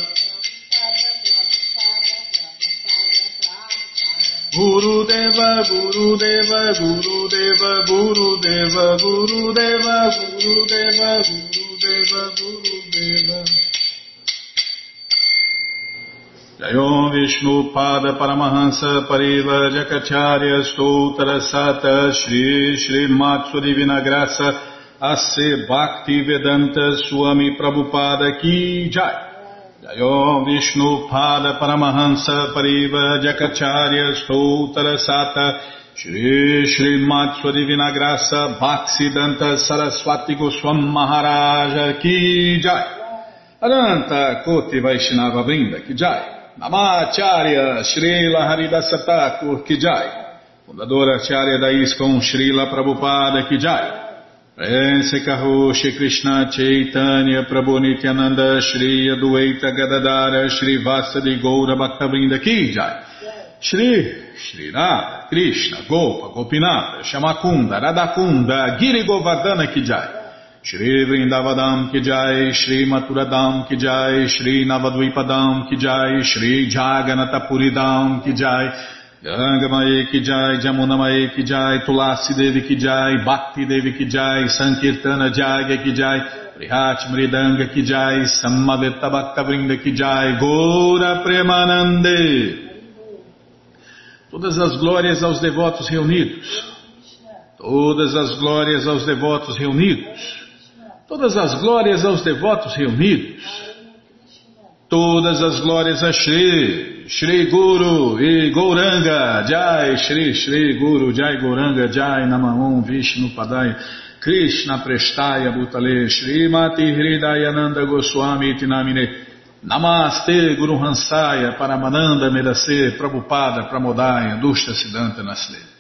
[SPEAKER 2] Guru Deva Guru Deva Guru Deva Guru Deva Guru Deva Guru Deva Guru Deva Guru Deva Jayom Vishnu Pada Paramahansa Pariva Jakacharya Stoutra Sata Shri Shri Matsu Divina Graça Ase Bhakti Vedanta Swami Prabhupada Ki Jai. Jayo Vishnu Pada Paramahansa Pariva Jakacharya Stoutara Sata Shri Shri Matsua Divina Graça Bhaksidanta Saraswati Goswam Maharaja Ki Jai. Adanta Koti Vaishnava Brinda Ki Jai Namacharya Shri Laharidasa Thakur Ki Jai. Fundadora Acharya da ISKCON Srila Prabhupada Ki Jai. Prense Kaho Krishna Chaitanya Prabhu Nityananda Shri Adueita Gadadara Shri Vasadi Goura Bhaktavrinda Ki Jai. Shri Shri Radha Krishna Gopa Gopinata Shamakunda Radakunda Giri Govardhana Ki Jai Shri Vrindavadam Ki Jai Shri Maturadam Ki Jai Shri Navadvipadam Ki Jai Shri Jaganatapuridam Ki Jai Ganga Mae Ki Jai, Jamuna Mae Ki Jai, Tulasi Devi Ki Jai, Bhakti Devi Ki Jai, Sankirtana Jagya Ki Jai, Prihat Mridanga Ki Jai, Samaveta Bhakta Vrinda Ki Jai, Gora Premanande. Todas as glórias aos devotos reunidos. Todas as glórias aos devotos reunidos. Todas as glórias aos devotos reunidos. Todas as glórias a Shri. Shri Guru e Gouranga, Jai Shri Shri Guru, Jai Gouranga, Jai Namahum, Vishnu Padaya, Krishna Prestaya Bhutale, Shri Mati Hridayananda Goswami Tinamine, Namaste Guru Hansaya, Paramananda Medase, Prabhupada, Pramodaya, Dushta Siddhanta Nasle.